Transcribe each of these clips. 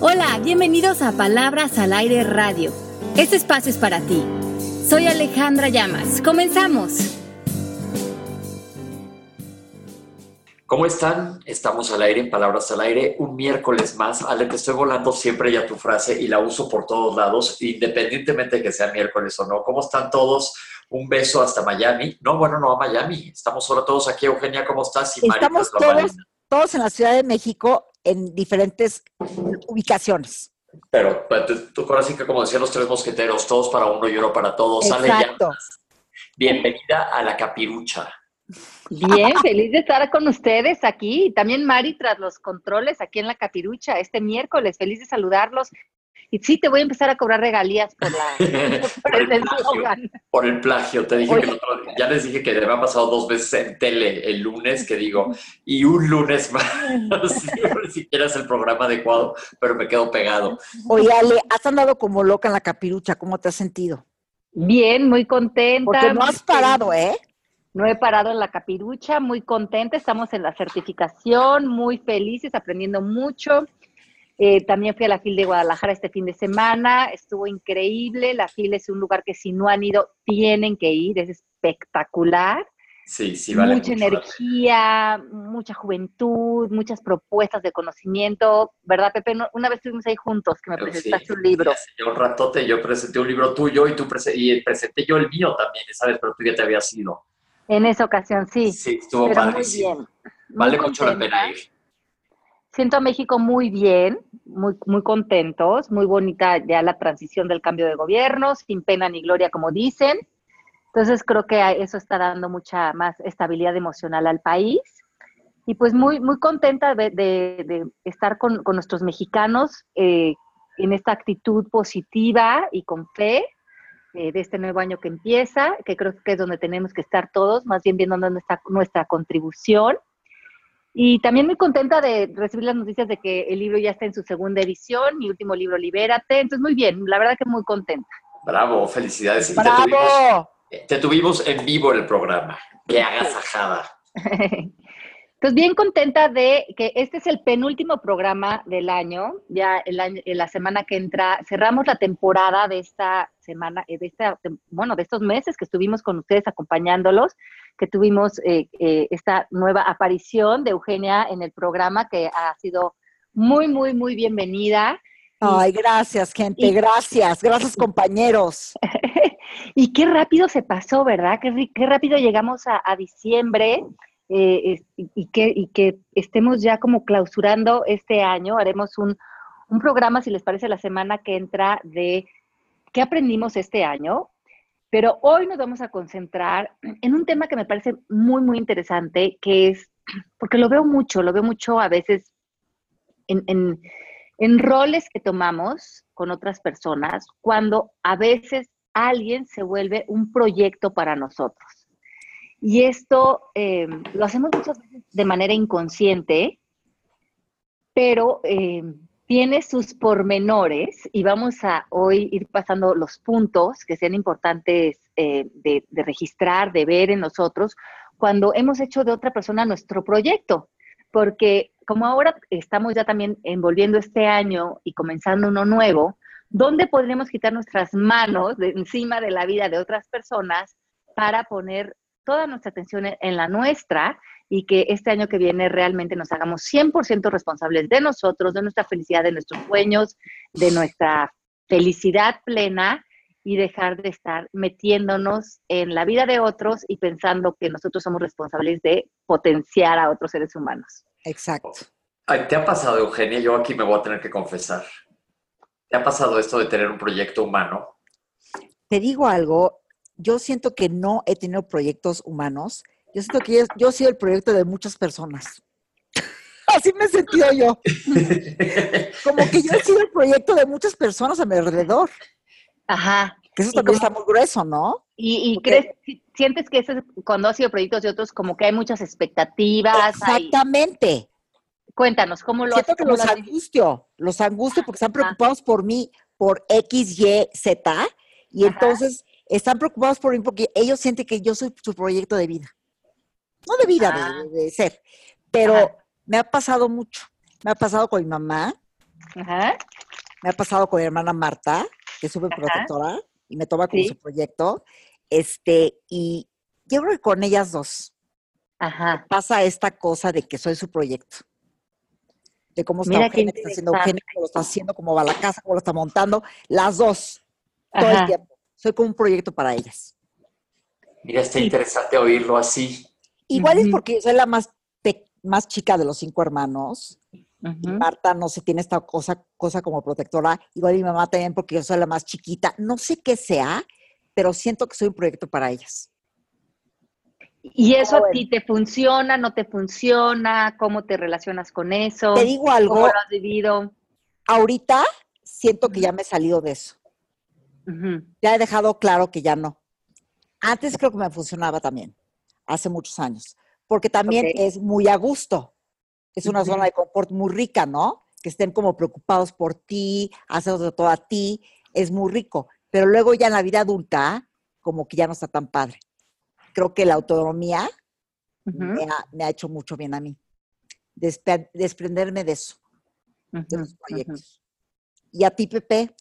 Hola, bienvenidos a Palabras al Aire Radio. Este espacio es para ti. Soy Alejandra Llamas. Comenzamos. ¿Cómo están? Estamos al aire en Palabras al Aire, un miércoles más. Ale, te estoy volando siempre ya tu frase y la uso por todos lados, independientemente de que sea miércoles o no. ¿Cómo están todos? Un beso hasta Miami. No, bueno, no a Miami. Estamos solo todos aquí. Eugenia, ¿cómo estás? Y Estamos todos, todos en la Ciudad de México en diferentes ubicaciones. Pero pues, tú ahora sí que como decían los tres mosqueteros, todos para uno y uno para todos. Exacto. Bienvenida a la capirucha. Bien, feliz de estar con ustedes aquí. También Mari tras los controles aquí en la Capirucha este miércoles. Feliz de saludarlos. Y sí, te voy a empezar a cobrar regalías por la por, el plagio, por el plagio. Te dije que ya les dije que me ha pasado dos veces en tele el lunes, que digo, y un lunes más. Ni siquiera es el programa adecuado, pero me quedo pegado. Oye, Ale, has andado como loca en la capirucha, ¿cómo te has sentido? Bien, muy contenta. Porque no has parado, ¿eh? No he parado en la capirucha, muy contenta, estamos en la certificación, muy felices, aprendiendo mucho. Eh, también fui a la FIL de Guadalajara este fin de semana, estuvo increíble. La FIL es un lugar que si no han ido, tienen que ir, es espectacular. Sí, sí, vale. Mucha energía, mucha juventud, muchas propuestas de conocimiento, ¿verdad, Pepe? Una vez estuvimos ahí juntos, que me presentaste un libro. Sí, un ratote, yo presenté un libro tuyo y tú y presenté yo el mío también, ¿sabes? Pero tú ya te habías ido. En esa ocasión, sí. Sí, estuvo. Muy bien. Vale mucho la pena ir. Siento a México muy bien, muy, muy contentos, muy bonita ya la transición del cambio de gobierno, sin pena ni gloria, como dicen. Entonces creo que eso está dando mucha más estabilidad emocional al país. Y pues muy, muy contenta de, estar con, nuestros mexicanos eh, en esta actitud positiva y con fe eh, de este nuevo año que empieza, que creo que es donde tenemos que estar todos, más bien viendo está nuestra contribución. Y también muy contenta de recibir las noticias de que el libro ya está en su segunda edición, mi último libro, Libérate. Entonces, muy bien, la verdad que muy contenta. Bravo, felicidades. ¡Bravo! Te tuvimos, en vivo en el programa. ¡Qué agasajada! Entonces, bien contenta de que este es el penúltimo programa del año. Ya el año, la semana que entra cerramos la temporada de esta semana, eh, de esta, bueno, de estos meses que estuvimos con ustedes acompañándolos, que tuvimos eh, eh, esta nueva aparición de Eugenia en el programa que ha sido muy, muy, muy bienvenida. Ay, gracias, gente, gracias, gracias, compañeros. y qué rápido se pasó, ¿verdad? Qué, qué rápido llegamos a, a diciembre eh, y, que, estemos ya como clausurando este año. Haremos un, programa, si les parece, la semana que entra de qué aprendimos este año. Pero hoy nos vamos a concentrar en un tema que me parece muy, muy interesante, que es, porque lo veo mucho, lo veo mucho a veces en roles que tomamos con otras personas, cuando a veces alguien se vuelve un proyecto para nosotros. Y esto eh, lo hacemos muchas veces de manera inconsciente, pero eh, tiene sus pormenores y vamos a hoy ir pasando los puntos que sean importantes eh, de, de, registrar, de ver en nosotros cuando hemos hecho de otra persona nuestro proyecto. Porque como ahora estamos ya también envolviendo este año y comenzando uno nuevo, ¿dónde podremos quitar nuestras manos de encima de la vida de otras personas para poner toda nuestra atención en la nuestra y que este año que viene realmente nos hagamos 100% responsables de nosotros, de nuestra felicidad, de nuestros sueños, de nuestra felicidad plena y dejar de estar metiéndonos en la vida de otros y pensando que nosotros somos responsables de potenciar a otros seres humanos. Exacto. ¿Te ha pasado, Eugenia? Yo aquí me voy a tener que confesar. ¿Te ha pasado esto de tener un proyecto humano? Te digo algo, yo siento que no he tenido proyectos humanos. Yo siento que yo, he sido el proyecto de muchas personas. Así me he sentido yo. Como que yo he sido el proyecto de muchas personas a mi alrededor. Ajá. Que eso también está muy grueso, ¿no? Y, y crees, sientes que eso es, cuando has sido proyectos de otros, como que hay muchas expectativas. Exactamente. Cuéntanos, ¿cómo lo Siento que los angustio, los angustio porque están preocupados por mí, por X, Y, Z, y entonces están preocupados por mí porque ellos sienten que yo soy su proyecto de vida. No de vida, de, ah. ser. Pero me ha pasado mucho. Me ha pasado con mi mamá, Ajá. Me ha pasado con mi hermana Marta, que es súper protectora y me toma como Sí. su proyecto. Este, y yo creo que con ellas dos Ajá. pasa esta cosa de que soy su proyecto. De cómo está Mira Eugenia, qué está haciendo Eugenia, cómo lo está haciendo, cómo va la casa, cómo lo está montando. Las dos, todo el tiempo. Soy como un proyecto para ellas. Mira, está Sí. interesante oírlo así. Igual es porque yo soy la más, pe- más chica de los cinco hermanos. Marta no se tiene esta cosa, cosa como protectora. Igual mi mamá también porque yo soy la más chiquita. No sé qué sea, pero siento que soy un proyecto para ellas. ¿Y eso Ah, a bueno. ti te funciona, no te funciona? ¿Cómo te relacionas con eso? Te digo ¿Cómo algo, lo has vivido? ahorita siento que ya me he salido de eso. Ya he dejado claro que ya no. Antes creo que me funcionaba también, hace muchos años, porque también es muy a gusto. Es una zona de confort muy rica, ¿no? Que estén como preocupados por ti, hacer de todo a ti, es muy rico. Pero luego ya en la vida adulta, como que ya no está tan padre. Creo que la autonomía me, ha, me ha hecho mucho bien a mí. Despe- desprenderme de eso, de los proyectos. Y a ti, Pepe,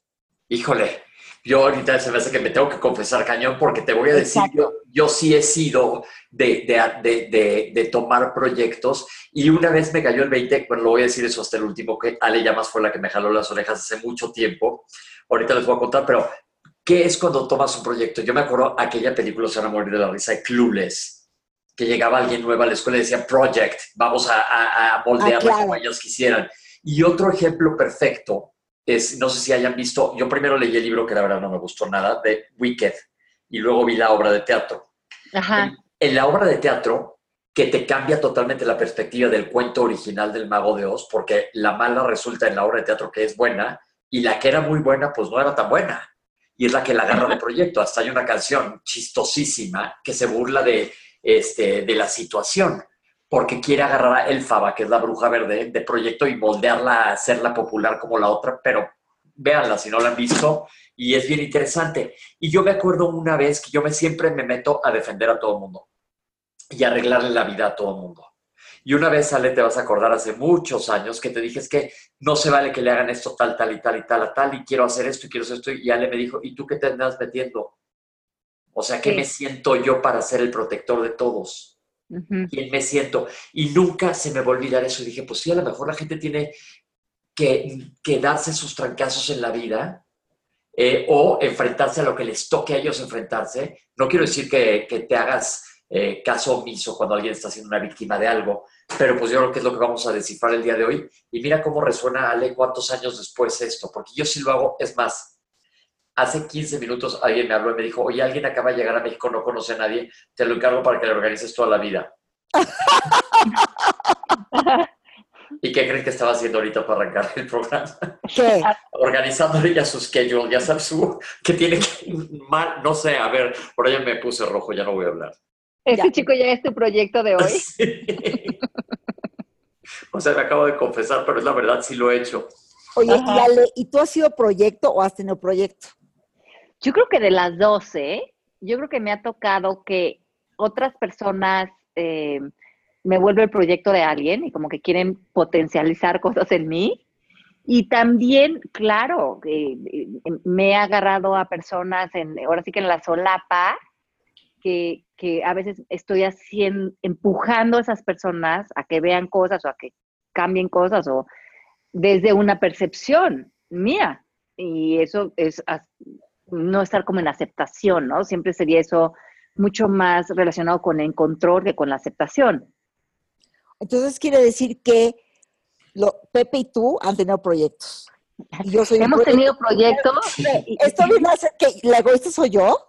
Híjole, yo ahorita se me hace que me tengo que confesar cañón porque te voy a decir, yo, yo sí he sido de, de, de, tomar proyectos y una vez me cayó el 20, bueno, lo voy a decir eso hasta el último, que Ale Llamas fue la que me jaló las orejas hace mucho tiempo. Ahorita les voy a contar, pero ¿qué es cuando tomas un proyecto? Yo me acuerdo aquella película, se van a morir de la risa, de Clueless, que llegaba alguien nuevo a la escuela y decía, Project, vamos a, a, a Ah, claro. como ellos quisieran. Y otro ejemplo perfecto es, no sé si hayan visto, yo primero leí el libro que la verdad no me gustó nada, de Wicked, y luego vi la obra de teatro. Ajá. En, en la obra de teatro, que te cambia totalmente la perspectiva del cuento original del Mago de Oz, porque la mala resulta en la obra de teatro que es buena, y la que era muy buena, pues no era tan buena. Y es la que la agarra de proyecto. Hasta hay una canción chistosísima que se burla de, este, de la situación, porque quiere agarrar a Elfaba, que es la bruja verde, de proyecto y moldearla hacerla popular como la otra, pero véanla si no la han visto, y es bien interesante. Y yo me acuerdo una vez que yo me siempre me meto a defender a todo el mundo y arreglarle la vida a todo el mundo. Y una vez, Ale, te vas a acordar hace muchos años que te dije es que no se vale que le hagan esto tal, tal y tal y tal a tal, y quiero hacer esto y quiero hacer esto. Y Ale me dijo, ¿y tú qué te andas metiendo? O sea, ¿qué Sí. me siento yo para ser el protector de todos? Ujú. quién me siento. Y nunca se me va a olvidar eso. Y dije, pues sí, a lo mejor la gente tiene que, que darse sus trancazos en la vida eh, o enfrentarse a lo que les toque a ellos enfrentarse. No quiero decir que, que te hagas eh, caso omiso cuando alguien está siendo una víctima de algo, pero pues yo creo que es lo que vamos a descifrar el día de hoy. Y mira cómo resuena, Ale, cuántos años después esto, porque yo sí lo hago, es más. Hace 15 minutos alguien me habló y me dijo, oye, alguien acaba de llegar a México, no conoce a nadie, te lo encargo para que le organices toda la vida. ¿Y qué creen que estaba haciendo ahorita para arrancar el programa? ¿qué? Organizándole ya su schedule, ya sabes, su, que tiene que, mal, no sé, a ver, por allá me puse rojo, ya no voy a hablar. Este Ya. chico ya es tu proyecto de hoy. Sí. O sea, me acabo de confesar, pero es la verdad, sí lo he hecho. Oye, y. Ale, ¿y tú has sido proyecto o has tenido proyecto? Yo creo que de las 12, yo creo que me ha tocado que otras personas eh, me vuelven el proyecto de alguien y como que quieren potencializar cosas en mí. Y también, claro, eh, eh, me he agarrado a personas, en, ahora sí que en la solapa, que, que a veces estoy haciendo, empujando a esas personas a que vean cosas o a que cambien cosas o desde una percepción mía. Y eso es no estar como en aceptación, ¿no? Siempre sería eso mucho más relacionado con el control que con la aceptación. Entonces quiere decir que lo, Pepe y tú han tenido proyectos. Yo soy Hemos proyecto. tenido proyectos. Esto viene a ser que la egoísta soy yo.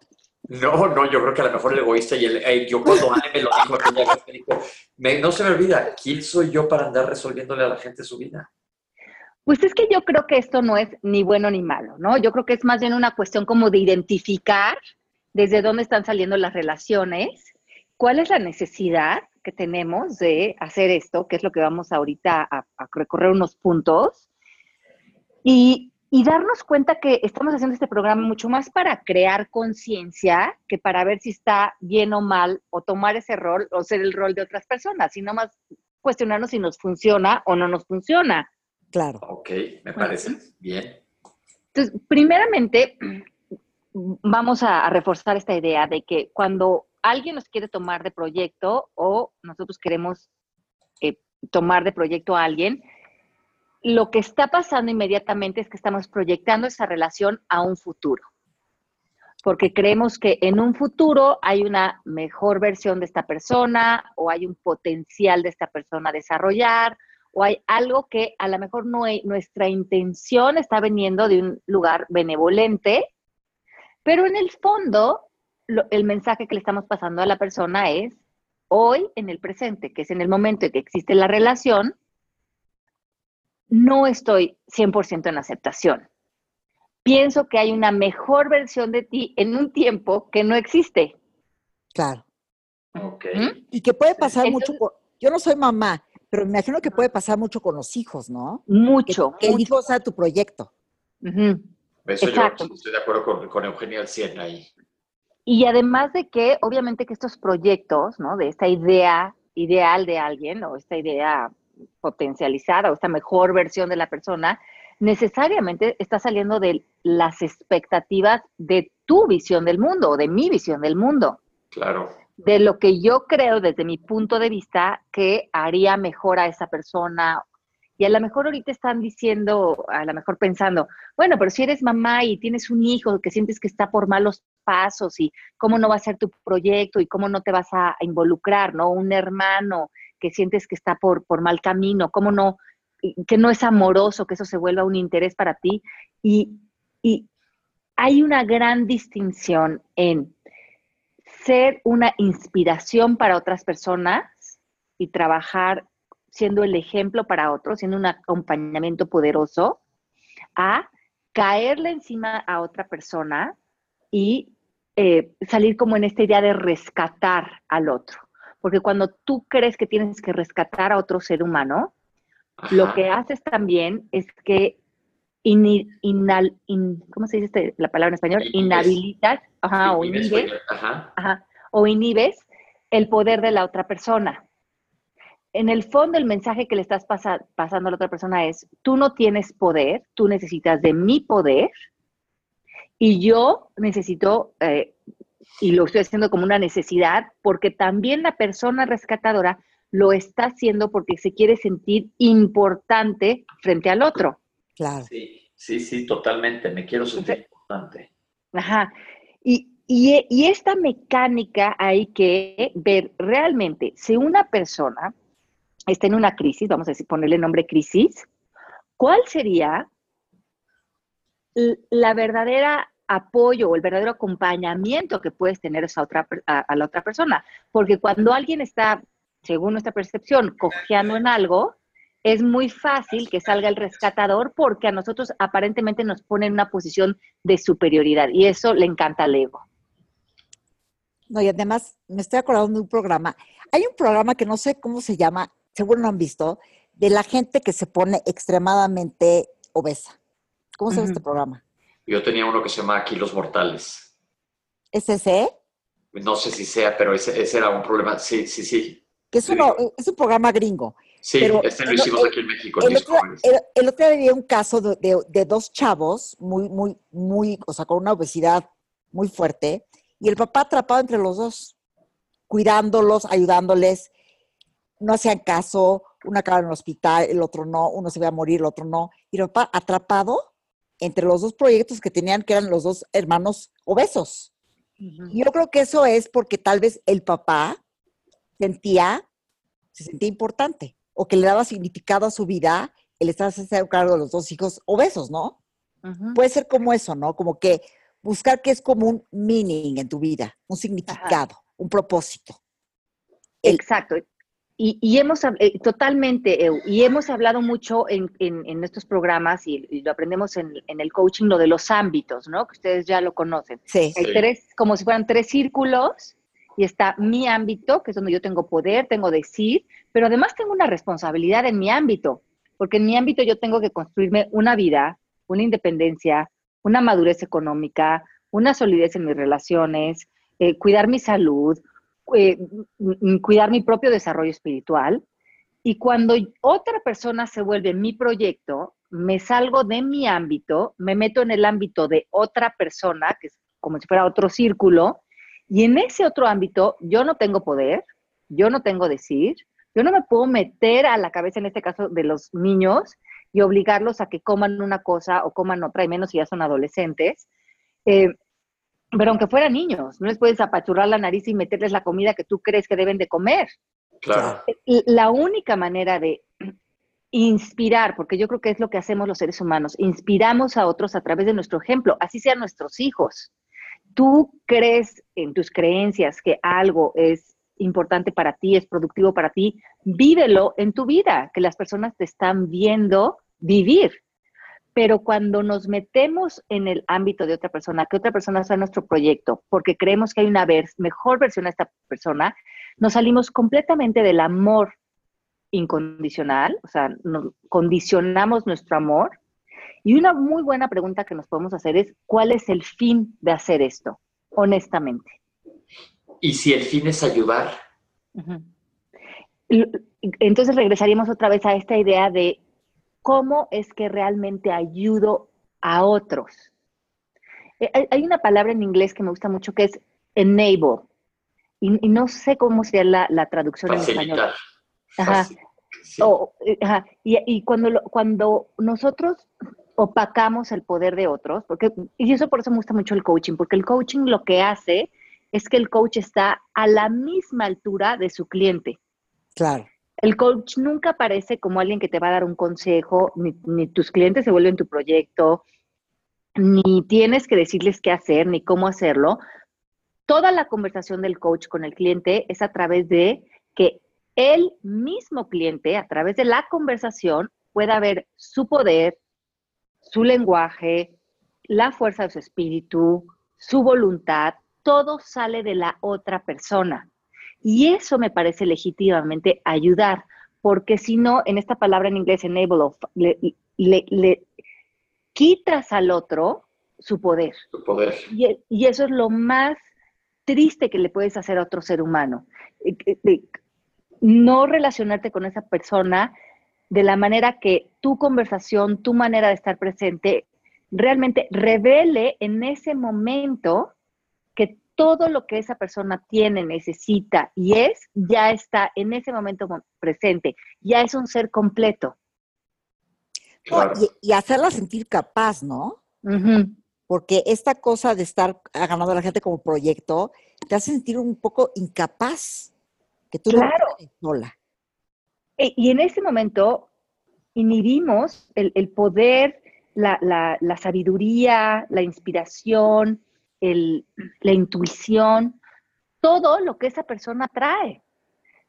No, no, yo creo que a lo mejor el egoísta y el, eh, yo cuando Ale me lo dijo aquella vez, me dijo, me- no se me olvida, ¿quién soy yo para andar resolviéndole a la gente su vida? Pues es que yo creo que esto no es ni bueno ni malo, ¿no? Yo creo que es más bien una cuestión como de identificar desde dónde están saliendo las relaciones, cuál es la necesidad que tenemos de hacer esto, que es lo que vamos ahorita a, a recorrer unos puntos, y, y darnos cuenta que estamos haciendo este programa mucho más para crear conciencia que para ver si está bien o mal, o tomar ese rol o ser el rol de otras personas, sino más cuestionarnos si nos funciona o no nos funciona. Claro. Ok, me parece bien. Entonces, primeramente, vamos a, reforzar esta idea de que cuando alguien nos quiere tomar de proyecto o nosotros queremos eh, tomar de proyecto a alguien, lo que está pasando inmediatamente es que estamos proyectando esa relación a un futuro. Porque creemos que en un futuro hay una mejor versión de esta persona o hay un potencial de esta persona a desarrollar o hay algo que a lo mejor no nuestra intención está veniendo de un lugar benevolente, pero en el fondo el mensaje que le estamos pasando a la persona es hoy en el presente, que es en el momento en que existe la relación, no estoy 100% en aceptación. Pienso que hay una mejor versión de ti en un tiempo que no existe. Claro. Ok. Y que puede pasar mucho. yo no soy mamá, pero me imagino que puede pasar mucho con los hijos, ¿no? Mucho. Que, el hijo sea tu proyecto. Eso yo estoy de acuerdo con, con Eugenio al 100 ahí. Y además de que, obviamente, que estos proyectos, ¿no? De esta idea ideal de alguien o esta idea potencializada o esta mejor versión de la persona, necesariamente está saliendo de las expectativas de tu visión del mundo o de mi visión del mundo. Claro. De lo que yo creo desde mi punto de vista que haría mejor a esa persona. Y a lo mejor ahorita están diciendo, a lo mejor pensando, bueno, pero si eres mamá y tienes un hijo que sientes que está por malos pasos y cómo no va a ser tu proyecto y cómo no te vas a involucrar, ¿no? Un hermano que sientes que está por, por mal camino, cómo no, que no es amoroso, que eso se vuelva un interés para ti. Y, y hay una gran distinción en ser una inspiración para otras personas y trabajar siendo el ejemplo para otros, siendo un acompañamiento poderoso, a caerle encima a otra persona y eh, salir como en esta idea de rescatar al otro. Porque cuando tú crees que tienes que rescatar a otro ser humano, lo que haces también es que ¿cómo se dice este, la palabra en español? Inhabilitas o, inhibes, o inhibes el poder de la otra persona. En el fondo, el mensaje que le estás pasando a la otra persona es, tú no tienes poder, tú necesitas de mi poder y yo necesito eh, y lo estoy haciendo como una necesidad, porque también la persona rescatadora lo está haciendo porque se quiere sentir importante frente al otro. Claro. Sí, sí, sí, totalmente. Me quiero sentir importante. Ajá. Y, y, esta mecánica hay que ver realmente si una persona está en una crisis, vamos a decir, ponerle nombre crisis, ¿cuál sería la verdadera apoyo o el verdadero acompañamiento que puedes tener esa otra, a, la otra persona. Porque cuando alguien está, según nuestra percepción, cojeando en algo, es muy fácil que salga el rescatador porque a nosotros aparentemente nos pone en una posición de superioridad y eso le encanta al ego. No, y además me estoy acordando de un programa. Hay un programa que no sé cómo se llama, seguro no han visto, de la gente que se pone extremadamente obesa. ¿Cómo se llama este programa? Yo tenía uno que se llama Kilos Mortales. ¿Es ese? No sé si sea, pero ese, era un problema. Sí, sí, sí. Que es, es un programa gringo. Sí, este lo hicimos aquí en México. El, otro, el, otro, día había un caso de, dos chavos muy, muy, muy, o sea, con una obesidad muy fuerte, y el papá atrapado entre los dos, cuidándolos, ayudándoles, no hacían caso, uno acaba en el hospital, el otro no, uno se iba a morir, el otro no, y el papá atrapado entre los dos proyectos que tenían, que eran los dos hermanos obesos. Yo creo que eso es porque tal vez el papá sentía, se sentía importante o que le daba significado a su vida el estar a cargo de los dos hijos obesos, ¿no? Puede ser como eso, ¿no? Como que buscar que es como un meaning en tu vida, un significado, un propósito. Exacto. Y, hemos, eh, totalmente, y hemos hablado mucho en, en, estos programas y, lo aprendemos en, el coaching, lo de los ámbitos, ¿no? Que ustedes ya lo conocen. Sí. Hay tres, como si fueran tres círculos y está mi ámbito, que es donde yo tengo poder, tengo decir, pero además tengo una responsabilidad en mi ámbito, porque en mi ámbito yo tengo que construirme una vida, una independencia, una madurez económica, una solidez en mis relaciones, eh, cuidar mi salud, eh, cuidar mi propio desarrollo espiritual. Y cuando otra persona se vuelve mi proyecto, me salgo de mi ámbito, me meto en el ámbito de otra persona, que es como si fuera otro círculo, y en ese otro ámbito yo no tengo poder, yo no tengo decir, yo no me puedo meter a la cabeza, en este caso, de los niños y obligarlos a que coman una cosa o coman otra, y menos si ya son adolescentes. Eh, pero aunque fueran niños, no les puedes apachurrar la nariz y meterles la comida que tú crees que deben de comer. Claro. La única manera de inspirar, porque yo creo que es lo que hacemos los seres humanos, inspiramos a otros a través de nuestro ejemplo, así sean nuestros hijos. Tú crees en tus creencias que algo es importante para ti, es productivo para ti, vívelo en tu vida, que las personas te están viendo vivir. Pero cuando nos metemos en el ámbito de otra persona, que otra persona sea nuestro proyecto, porque creemos que hay una mejor versión de esta persona, nos salimos completamente del amor incondicional, o sea, nos condicionamos nuestro amor. Y una muy buena pregunta que nos podemos hacer es, ¿cuál es el fin de hacer esto? Honestamente. ¿Y si el fin es ayudar? Entonces regresaríamos otra vez a esta idea de cómo es que realmente ayudo a otros. Eh, hay una palabra en inglés que me gusta mucho que es enable. Y, no sé cómo sería la, traducción en español. Ajá. Eh, ajá. Y, y, cuando, cuando nosotros opacamos el poder de otros, porque, y eso por eso me gusta mucho el coaching, porque el coaching lo que hace es que el coach está a la misma altura de su cliente. Claro. El coach nunca aparece como alguien que te va a dar un consejo, ni, tus clientes se vuelven tu proyecto, ni tienes que decirles qué hacer, ni cómo hacerlo. Toda la conversación del coach con el cliente es a través de que el mismo cliente, a través de la conversación, pueda ver su poder, su lenguaje, la fuerza de su espíritu, su voluntad, todo sale de la otra persona. Y eso me parece legítimamente ayudar, porque si no, en esta palabra en inglés, enable, le, quitas al otro su poder. Su poder. Y, eso es lo más triste que le puedes hacer a otro ser humano. Eh, eh, no relacionarte con esa persona de la manera que tu conversación, tu manera de estar presente, realmente revele en ese momento que todo lo que esa persona tiene, necesita y es, ya está en ese momento presente, ya es un ser completo. y, hacerla sentir capaz, ¿no? Porque esta cosa de estar ganando a la gente como proyecto te hace sentir un poco incapaz, que tú claro. no sola. E, y en ese momento inhibimos el, poder, la, la sabiduría, la inspiración, la intuición, todo lo que esa persona trae.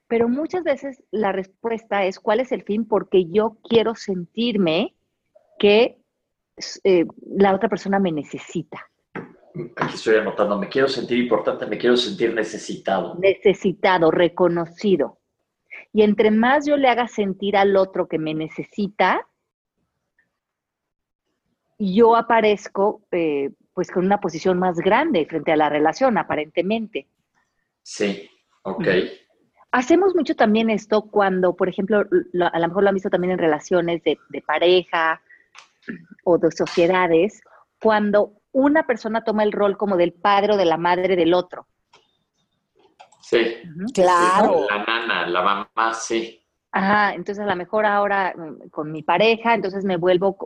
Pero muchas veces la respuesta es cuál es el fin porque yo quiero sentirme que eh, la otra persona me necesita. Aquí estoy anotando, me quiero sentir importante, me quiero sentir necesitado. Necesitado, reconocido. Y entre más yo le haga sentir al otro que me necesita, yo aparezco eh, pues con una posición más grande frente a la relación, aparentemente. Sí, ok. Hacemos mucho también esto cuando, por ejemplo, a lo mejor lo han visto también en relaciones de, pareja o de sociedades, cuando una persona toma el rol como del padre o de la madre del otro. Sí. Claro. La nana, la mamá, sí. Ajá, entonces a lo mejor ahora mm, con mi pareja, entonces me vuelvo,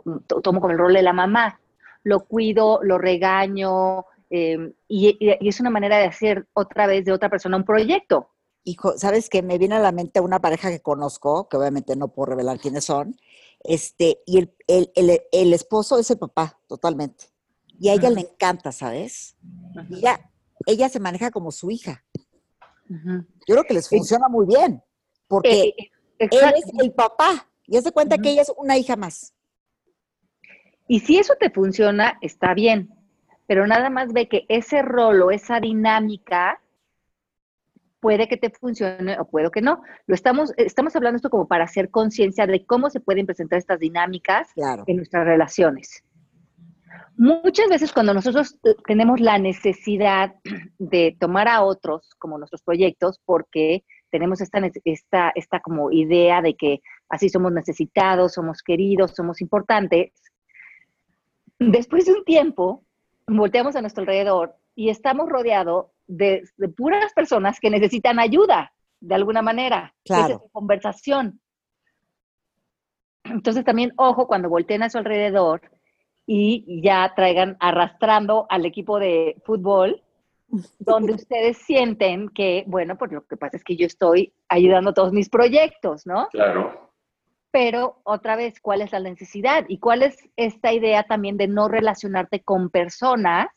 tomo como el rol de la mamá lo cuido, lo regaño, em, y, es una manera de hacer otra vez de otra persona un proyecto. Hijo, ¿sabes qué? Me viene a la mente una pareja que conozco, que obviamente no puedo revelar quiénes son, este, y el, el, esposo es el papá, totalmente. Y a ella le encanta, ¿sabes? Y ella, ella se maneja como su hija. Yo creo que les funciona muy bien, porque eh, él es el papá, y se cuenta que ella es una hija más. Y si eso te funciona, está bien, pero nada más ve que ese rol o esa dinámica puede que te funcione o puede que no. Lo estamos, estamos hablando esto como para hacer conciencia de cómo se pueden presentar estas dinámicas en nuestras relaciones. Muchas veces cuando nosotros tenemos la necesidad de tomar a otros como nuestros proyectos porque tenemos esta, esta, esta como idea de que así somos necesitados, somos queridos, somos importantes. Después de un tiempo, volteamos a nuestro alrededor y estamos rodeados de, puras personas que necesitan ayuda, de alguna manera. Claro. Es conversación. Entonces también, ojo, cuando volteen a su alrededor y ya traigan arrastrando al equipo de fútbol, donde ustedes sienten que, bueno, pues lo que pasa es que yo estoy ayudando a todos mis proyectos, ¿no? Claro. Pero otra vez, ¿cuál es la necesidad? ¿Y cuál es esta idea también de no relacionarte con personas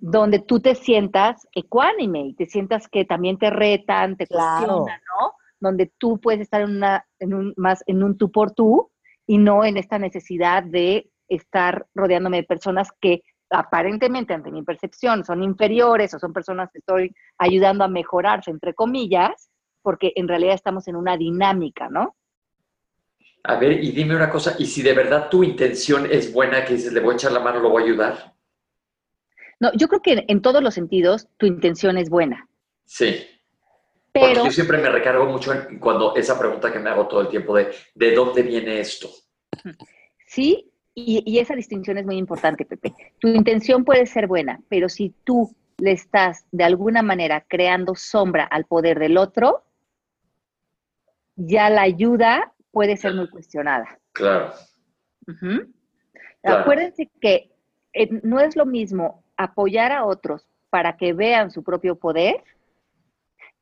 donde tú te sientas ecuánime y te sientas que también te retan, te Claro. cuestionan, ¿no? Donde tú puedes estar en, una, en un, más en un tú por tú y no en esta necesidad de estar rodeándome de personas que aparentemente, ante mi percepción, son inferiores o son personas que estoy ayudando a mejorarse, entre comillas, porque en realidad estamos en una dinámica, ¿no? A ver, y dime una cosa, y si de verdad tu intención es buena, que dices, le voy a echar la mano, lo voy a ayudar. No, yo creo que en todos los sentidos tu intención es buena, Sí. Porque pero yo siempre me recargo mucho en cuando esa pregunta que me hago todo el tiempo de ¿de dónde viene esto? sí, y, y esa distinción es muy importante, Pepe. Tu intención puede ser buena, pero si tú le estás de alguna manera creando sombra al poder del otro, ya la ayuda puede ser muy cuestionada. Claro. Acuérdense que eh, no es lo mismo apoyar a otros para que vean su propio poder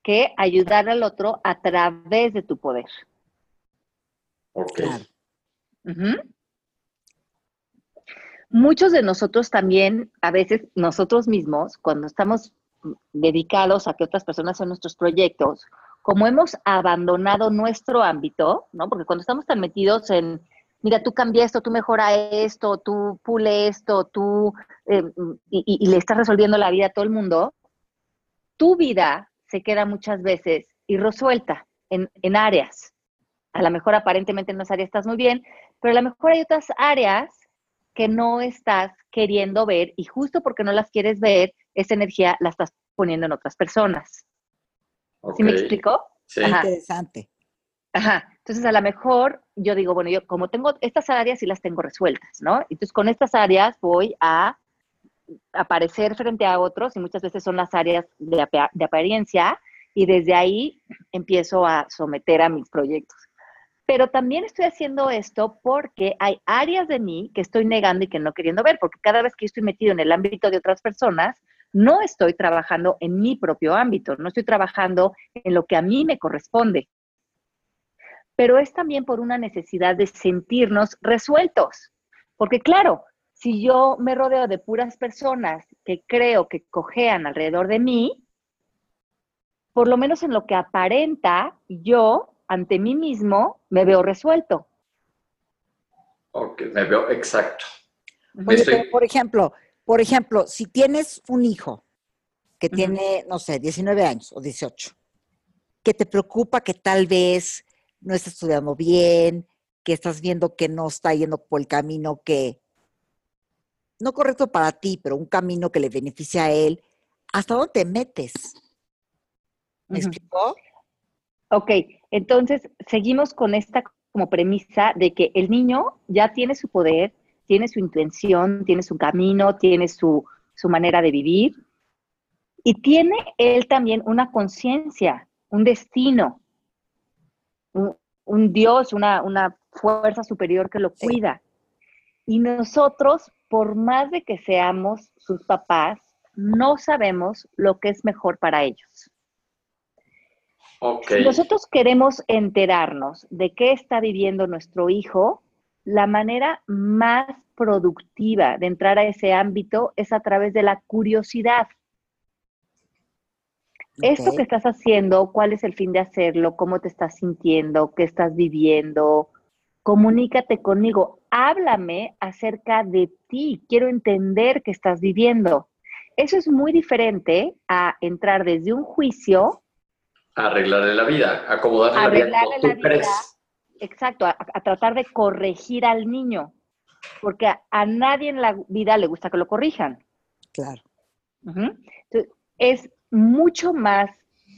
que ayudar al otro a través de tu poder. Ok. Claro. Muchos de nosotros también, a veces nosotros mismos, cuando estamos dedicados a que otras personas sean nuestros proyectos, como hemos abandonado nuestro ámbito, ¿no? Porque cuando estamos tan metidos en, mira, tú cambia esto, tú mejora esto, tú pule esto, tú, eh, y, le estás resolviendo la vida a todo el mundo, tu vida se queda muchas veces irresuelta en, en áreas. A lo mejor aparentemente en unas áreas estás muy bien, pero a lo mejor hay otras áreas que no estás queriendo ver y justo porque no las quieres ver, esa energía la estás poniendo en otras personas. ¿Sí me ok. explico? Sí. Ajá. Interesante. Ajá. Entonces, a lo mejor yo digo, bueno, yo como tengo estas áreas y las tengo resueltas, ¿no? Entonces, con estas áreas voy a aparecer frente a otros y muchas veces son las áreas de, de apariencia y desde ahí empiezo a someter a mis proyectos. Pero también estoy haciendo esto porque hay áreas de mí que estoy negando y que no queriendo ver, porque cada vez que estoy metido en el ámbito de otras personas, no estoy trabajando en mi propio ámbito, no estoy trabajando en lo que a mí me corresponde. Pero es también por una necesidad de sentirnos resueltos. Porque claro, si yo me rodeo de puras personas que creo que cojean alrededor de mí, por lo menos en lo que aparenta, yo ante mí mismo me veo resuelto. Ok, me veo exacto. Oye, Estoy- pero, por ejemplo, por ejemplo, si tienes un hijo que tiene, no sé, 19 años o 18, que te preocupa que tal vez no está estudiando bien, que estás viendo que no está yendo por el camino que, no correcto para ti, pero un camino que le beneficia a él, ¿hasta dónde te metes? ¿Me Ujú. explicó? Ok, entonces seguimos con esta como premisa de que el niño ya tiene su poder, tiene su intención, tiene su camino, tiene su, su manera de vivir y tiene él también una conciencia, un destino, un, un Dios, una, una fuerza superior que lo cuida. Y nosotros, por más de que seamos sus papás, no sabemos lo que es mejor para ellos. Si nosotros queremos enterarnos de qué está viviendo nuestro hijo, la manera más productiva de entrar a ese ámbito es a través de la curiosidad. Esto que estás haciendo, cuál es el fin de hacerlo, cómo te estás sintiendo, qué estás viviendo, comunícate conmigo, háblame acerca de ti, quiero entender qué estás viviendo. Eso es muy diferente a entrar desde un juicio Arreglarle la vida, acomodarle la vida Arreglarle como tú la vida. Exacto, a, a tratar de corregir al niño, porque a, a nadie en la vida le gusta que lo corrijan. Claro. Entonces, es mucho más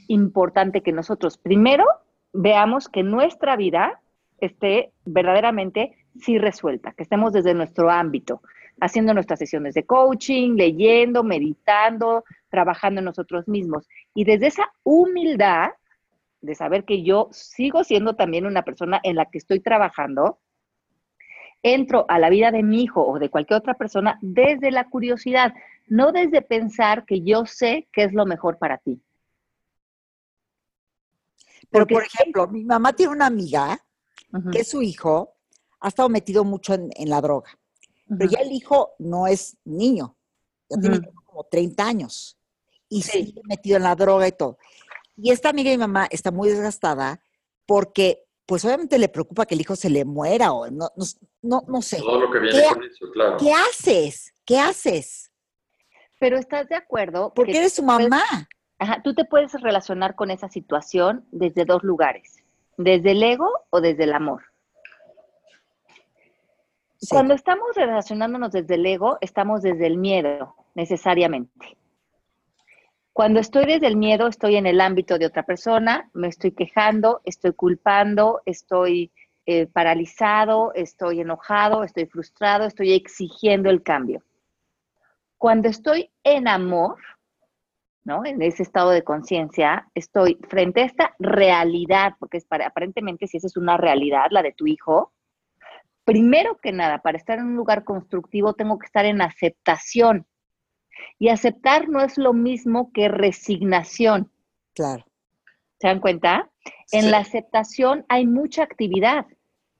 importante que nosotros primero veamos que nuestra vida esté verdaderamente sí resuelta, que estemos desde nuestro ámbito, haciendo nuestras sesiones de coaching, leyendo, meditando, trabajando en nosotros mismos. Y desde esa humildad de saber que yo sigo siendo también una persona en la que estoy trabajando, entro a la vida de mi hijo o de cualquier otra persona desde la curiosidad, no desde pensar que yo sé qué es lo mejor para ti. Pero, por ejemplo, mi mamá tiene una amiga que su hijo ha estado metido mucho en, la droga. Pero ya el hijo no es niño, ya tiene como 30 años y sigue metido en la droga y todo. Y esta amiga de mi mamá está muy desgastada porque, pues obviamente le preocupa que el hijo se le muera o no, no, no, sé. Todo lo que viene con eso, claro. ¿Qué haces? ¿Qué haces? Pero estás de acuerdo. Porque eres su mamá. ajá, tú te puedes relacionar con esa situación desde dos lugares, desde el ego o desde el amor. Cuando estamos relacionándonos desde el ego, estamos desde el miedo, necesariamente. Cuando estoy desde el miedo, estoy en el ámbito de otra persona, me estoy quejando, estoy culpando, estoy eh, paralizado, estoy enojado, estoy frustrado, estoy exigiendo el cambio. Cuando estoy en amor, ¿no? En ese estado de conciencia, estoy frente a esta realidad, porque es para, aparentemente si esa es una realidad, la de tu hijo, primero que nada, para estar en un lugar constructivo, tengo que estar en aceptación. Y aceptar no es lo mismo que resignación. Claro. ¿Se dan cuenta? En la aceptación hay mucha actividad,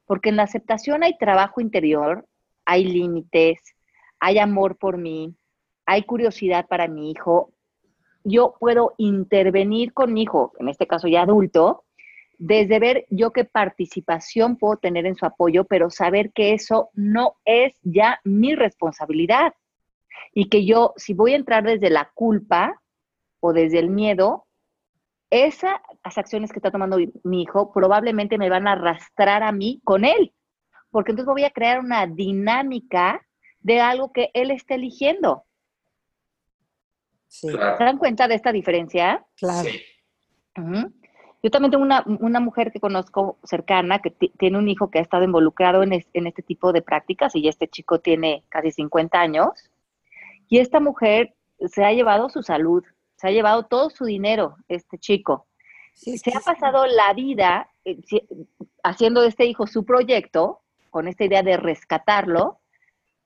porque en la aceptación hay trabajo interior, hay límites, hay amor por mí, hay curiosidad para mi hijo. Yo puedo intervenir con mi hijo, en este caso ya adulto, desde ver yo qué participación puedo tener en su apoyo, pero saber que eso no es ya mi responsabilidad. Y que yo, si voy a entrar desde la culpa o desde el miedo, esas acciones que está tomando mi hijo probablemente me van a arrastrar a mí con él, porque entonces voy a crear una dinámica de algo que él está eligiendo. ¿Se dan cuenta de esta diferencia? Claro. Yo también tengo una, mujer que conozco cercana que tiene un hijo que ha estado involucrado en, este tipo de prácticas y este chico tiene casi 50 años. Y esta mujer se ha llevado su salud, se ha llevado todo su dinero, este chico. se ha pasado la vida eh, haciendo de este hijo su proyecto, con esta idea de rescatarlo,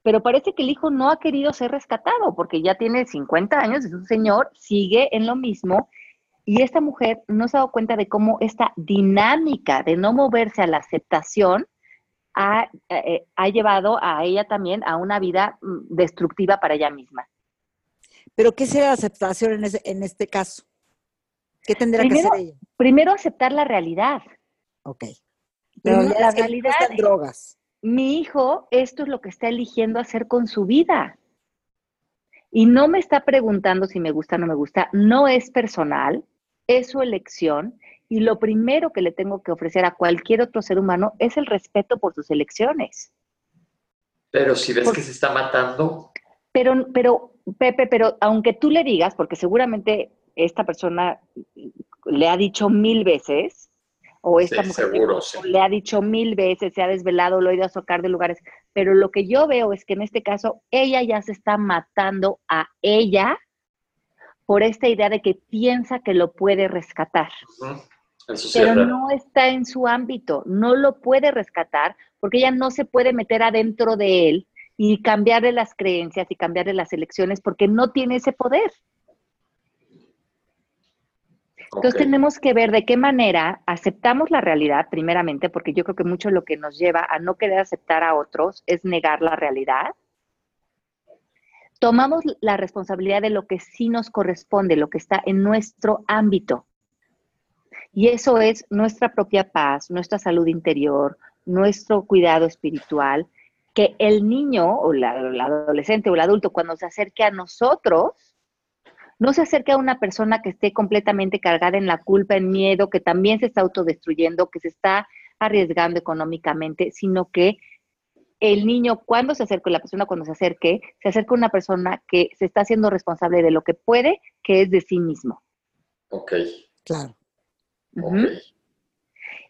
pero parece que el hijo no ha querido ser rescatado porque ya tiene 50 años, es un señor, sigue en lo mismo y esta mujer no se ha dado cuenta de cómo esta dinámica de no moverse a la aceptación ha, eh, llevado a ella también a una vida mm, destructiva para ella misma. ¿Pero qué sería la aceptación en, en este caso? ¿Qué tendría que hacer ella? Primero aceptar la realidad. Ok. Pero la realidad. drogas. Mi hijo, esto es lo que está eligiendo hacer con su vida. Y no me está preguntando si me gusta o no me gusta. No es personal es su elección y lo primero que le tengo que ofrecer a cualquier otro ser humano es el respeto por sus elecciones. Pero si ves que se está matando. Pero, pero, Pepe, pero aunque tú le digas, porque seguramente esta persona le ha dicho mil veces, o esta mujer le ha dicho mil veces, se ha desvelado, lo ha ido a sacar de lugares, pero lo que yo veo es que en este caso ella ya se está matando a ella por esta idea de que piensa que lo puede rescatar. pero no está en su ámbito, no lo puede rescatar porque ella no se puede meter adentro de él y cambiarle las creencias y cambiarle las elecciones porque no tiene ese poder. Entonces tenemos que ver de qué manera aceptamos la realidad, primeramente, porque yo creo que mucho lo que nos lleva a no querer aceptar a otros es negar la realidad tomamos la responsabilidad de lo que sí nos corresponde, lo que está en nuestro ámbito. Y eso es nuestra propia paz, nuestra salud interior, nuestro cuidado espiritual, que el niño o la, adolescente o el adulto cuando se acerque a nosotros, no se acerque a una persona que esté completamente cargada en la culpa, en miedo, que también se está autodestruyendo, que se está arriesgando económicamente, sino que el niño cuando se acerque, la persona cuando se acerque, se acerca a una persona que se está haciendo responsable de lo que puede, que es de sí mismo. Ok. Claro. Ujú.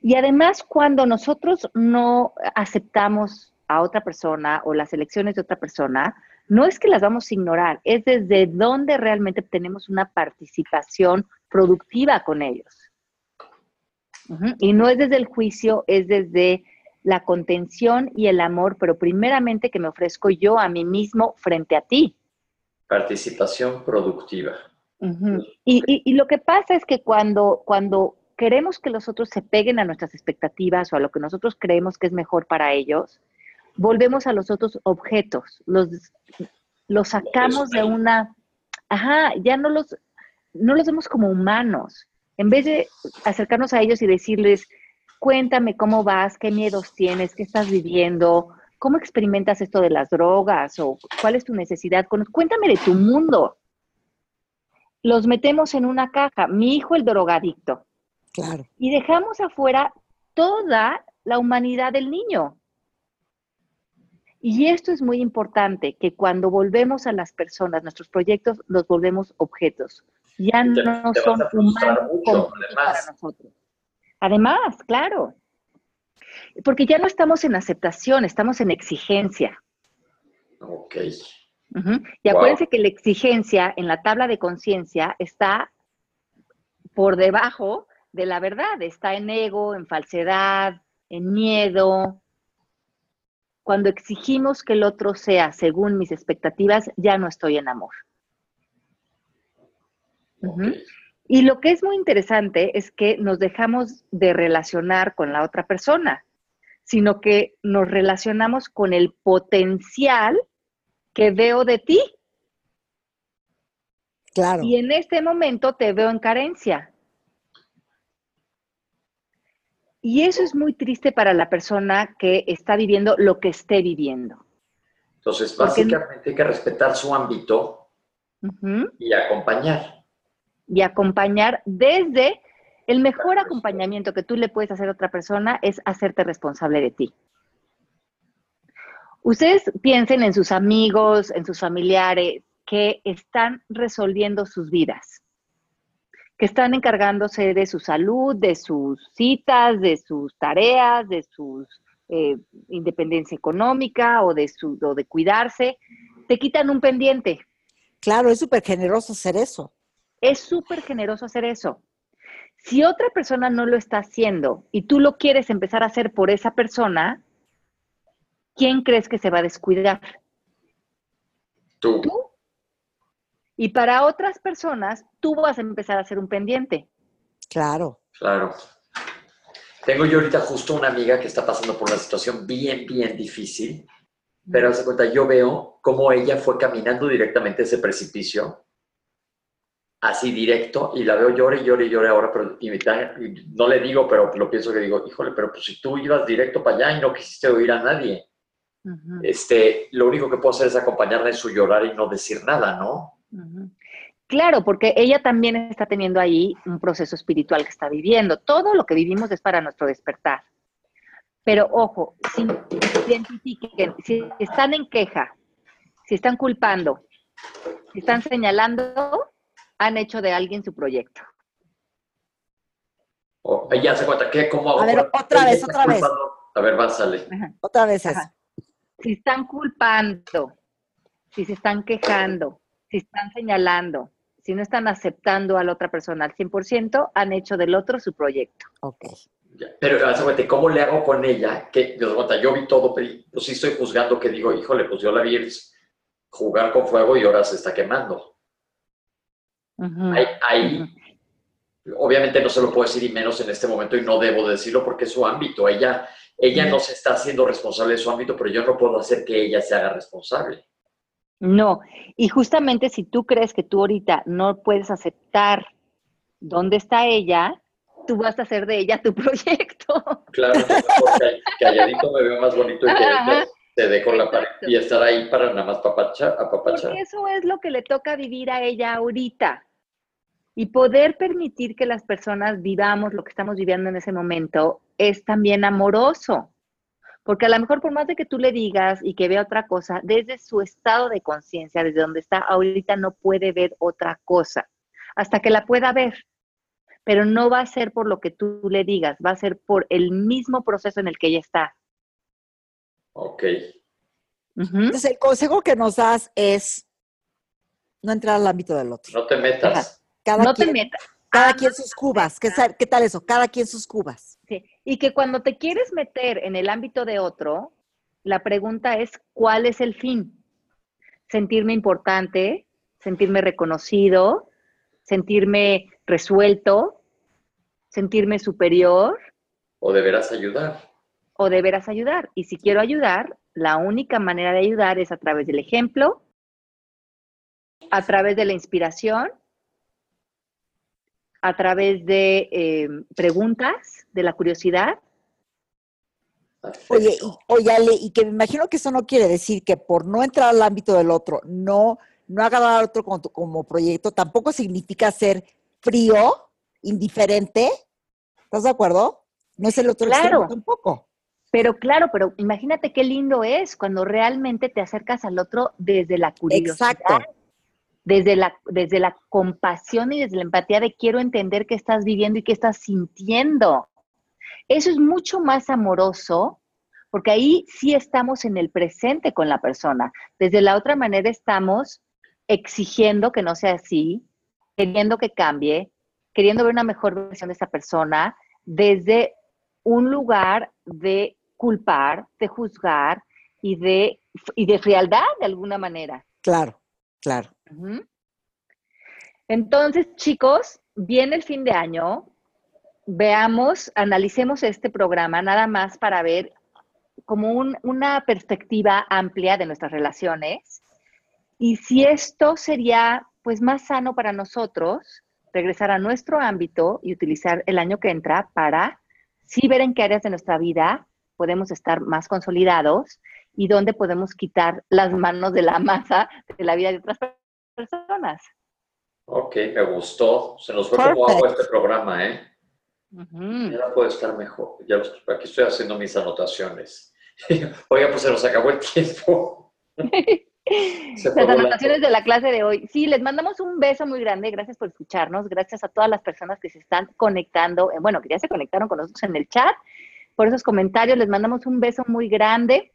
Y además, cuando nosotros no aceptamos a otra persona o las elecciones de otra persona, no es que las vamos a ignorar, es desde donde realmente tenemos una participación productiva con ellos. Y no es desde el juicio, es desde la contención y el amor, pero primeramente que me ofrezco yo a mí mismo frente a ti. Participación productiva. Y- y lo que pasa es que cuando, cuando queremos que los otros se peguen a nuestras expectativas o a lo que nosotros creemos que es mejor para ellos, volvemos a los otros objetos, los, los sacamos de una, ajá, ya no los, no los vemos como humanos. En vez de acercarnos a ellos y decirles, cuéntame cómo vas, qué miedos tienes, qué estás viviendo, cómo experimentas esto de las drogas o cuál es tu necesidad, Con- cuéntame de tu mundo los metemos en una caja, mi hijo el drogadicto, Claro. y dejamos afuera toda la humanidad del niño. Y esto es muy importante, que cuando volvemos a las personas, nuestros proyectos los volvemos objetos. Ya te- no te son humanos mucho, para nosotros. Además, claro. Porque ya no estamos en aceptación, estamos en exigencia. Ok. Y Wow. acuérdense que la exigencia en la tabla de conciencia está por debajo de la verdad, está en ego, en falsedad, en miedo. Cuando exigimos que el otro sea según mis expectativas, ya no estoy en amor. Y lo que es muy interesante es que nos dejamos de relacionar con la otra persona, sino que nos relacionamos con el potencial que veo de ti. Claro. Y en este momento te veo en carencia. Y eso es muy triste para la persona que está viviendo lo que esté viviendo. Entonces, Porque- básicamente hay que respetar su ámbito y acompañar. Y acompañar desde el mejor acompañamiento que tú le puedes hacer a otra persona es hacerte responsable de ti. Ustedes piensen en sus amigos, en sus familiares que están resolviendo sus vidas, que están encargándose de su salud, de sus citas, de sus tareas, de su independencia económica o de, su, o de cuidarse, te quitan un pendiente. Claro, es súper generoso hacer eso. Es súper generoso hacer eso. Si otra persona no lo está haciendo y tú lo quieres empezar a hacer por esa persona, ¿quién crees que se va a descuidar? Tú. Tú. Y para otras personas, tú vas a empezar a hacer un pendiente. Claro. Claro. Tengo yo ahorita justo una amiga que está pasando por una situación bien, bien difícil, pero hace cuenta, yo veo cómo ella fue caminando directamente a ese precipicio, así directo, y la veo llore, llore, llore ahora, pero y me y no le digo, pero lo pienso que digo, híjole, pero pues si tú ibas directo para allá y no quisiste oír a nadie, este, lo único que puedo hacer es acompañarla en su llorar y no decir nada, ¿no? Claro, porque ella también está teniendo ahí un proceso espiritual que está viviendo. Todo lo que vivimos es para nuestro despertar. Pero ojo, si identifiquen, si están en queja, si están culpando, si están señalando, han hecho de alguien su proyecto. O, ella se cuenta, ¿qué? ¿Cómo hago? A ver, para- otra vez, otra vez. A ver, va, sale. Otra vez. Ajá. Si están culpando, si se están quejando, si están señalando, si no están aceptando a la otra persona al 100%, han hecho del otro su proyecto. Ok. Ya, Pero ¿cómo le hago con ella? Que yo, cuenta, yo vi todo, pero pues sí estoy juzgando que digo, híjole, pues yo la vi jugar con fuego y ahora se está quemando. Ahí, obviamente no se lo puedo decir y menos en este momento y no debo decirlo porque es su ámbito. Ella, ella no se está haciendo responsable de su ámbito, pero yo no puedo hacer que ella se haga responsable. No, y justamente si tú crees que tú ahorita no puedes aceptar dónde está ella, tú vas a hacer de ella tu proyecto. Claro, importa, calladito me veo más bonito y que ella se dé con la pared y estar ahí para nada más papachar, apapachar. Porque eso es lo que le toca vivir a ella ahorita. Y poder permitir que las personas vivamos lo que estamos viviendo en ese momento es también amoroso. Porque a lo mejor por más de que tú le digas y que vea otra cosa, desde su estado de conciencia, desde donde está ahorita, no puede ver otra cosa, hasta que la pueda ver. pero no va a ser por lo que tú le digas, va a ser por el mismo proceso en el que ella está. Ok. Entonces, el consejo que nos das es no entrar al ámbito del otro. No te metas. Cada no te metas. Cada quien sus cubas. ¿Qué, ¿Qué, tal eso? Cada quien sus cubas. Sí. Y que cuando te quieres meter en el ámbito de otro, la pregunta es, ¿cuál es el fin? Sentirme importante, sentirme reconocido, sentirme resuelto, sentirme superior. O deberás ayudar. O deberás ayudar. Y si quiero ayudar, la única manera de ayudar es a través del ejemplo, a través de la inspiración, a través de eh, preguntas, de la curiosidad. Oye, y, oye, Ale, y que me imagino que eso no quiere decir que por no entrar al ámbito del otro, no, no agarrar al otro como, como proyecto, tampoco significa ser frío, indiferente. ¿Estás de acuerdo? No es el otro claro. tampoco. Pero claro, pero imagínate qué lindo es cuando realmente te acercas al otro desde la curiosidad. Exacto. Desde la, desde la compasión y desde la empatía de quiero entender qué estás viviendo y qué estás sintiendo. Eso es mucho más amoroso porque ahí sí estamos en el presente con la persona. Desde la otra manera estamos exigiendo que no sea así, queriendo que cambie, queriendo ver una mejor versión de esa persona, desde un lugar de culpar, de juzgar y de, y de frialdad de alguna manera. Claro, claro. Entonces, chicos, viene el fin de año, veamos, analicemos este programa nada más para ver como una perspectiva amplia de nuestras relaciones. Y si esto sería pues más sano para nosotros regresar a nuestro ámbito y utilizar el año que entra para sí ver en qué áreas de nuestra vida podemos estar más consolidados y dónde podemos quitar las manos de la masa de la vida de otras personas. Ok, me gustó. Se nos fue como agua este programa, ¿eh? Ya puede estar mejor. Ya aquí estoy haciendo mis anotaciones. Oiga, pues se nos acabó el tiempo. Las anotaciones de la clase de hoy. Sí, les mandamos un beso muy grande. Gracias por escucharnos. Gracias a todas las personas que se están conectando. Eh, bueno, que ya se conectaron con nosotros en el chat. Por esos comentarios, les mandamos un beso muy grande.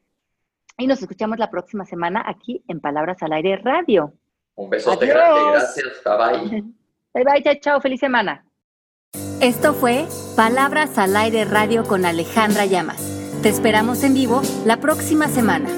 Y nos escuchamos la próxima semana aquí en Palabras al Aire Radio. Un besote grande. Gracias. Bye bye. Bye bye. Chao, chao. Feliz semana. Esto fue Palabras al Aire Radio con Alejandra Llamas. Te esperamos en vivo la próxima semana.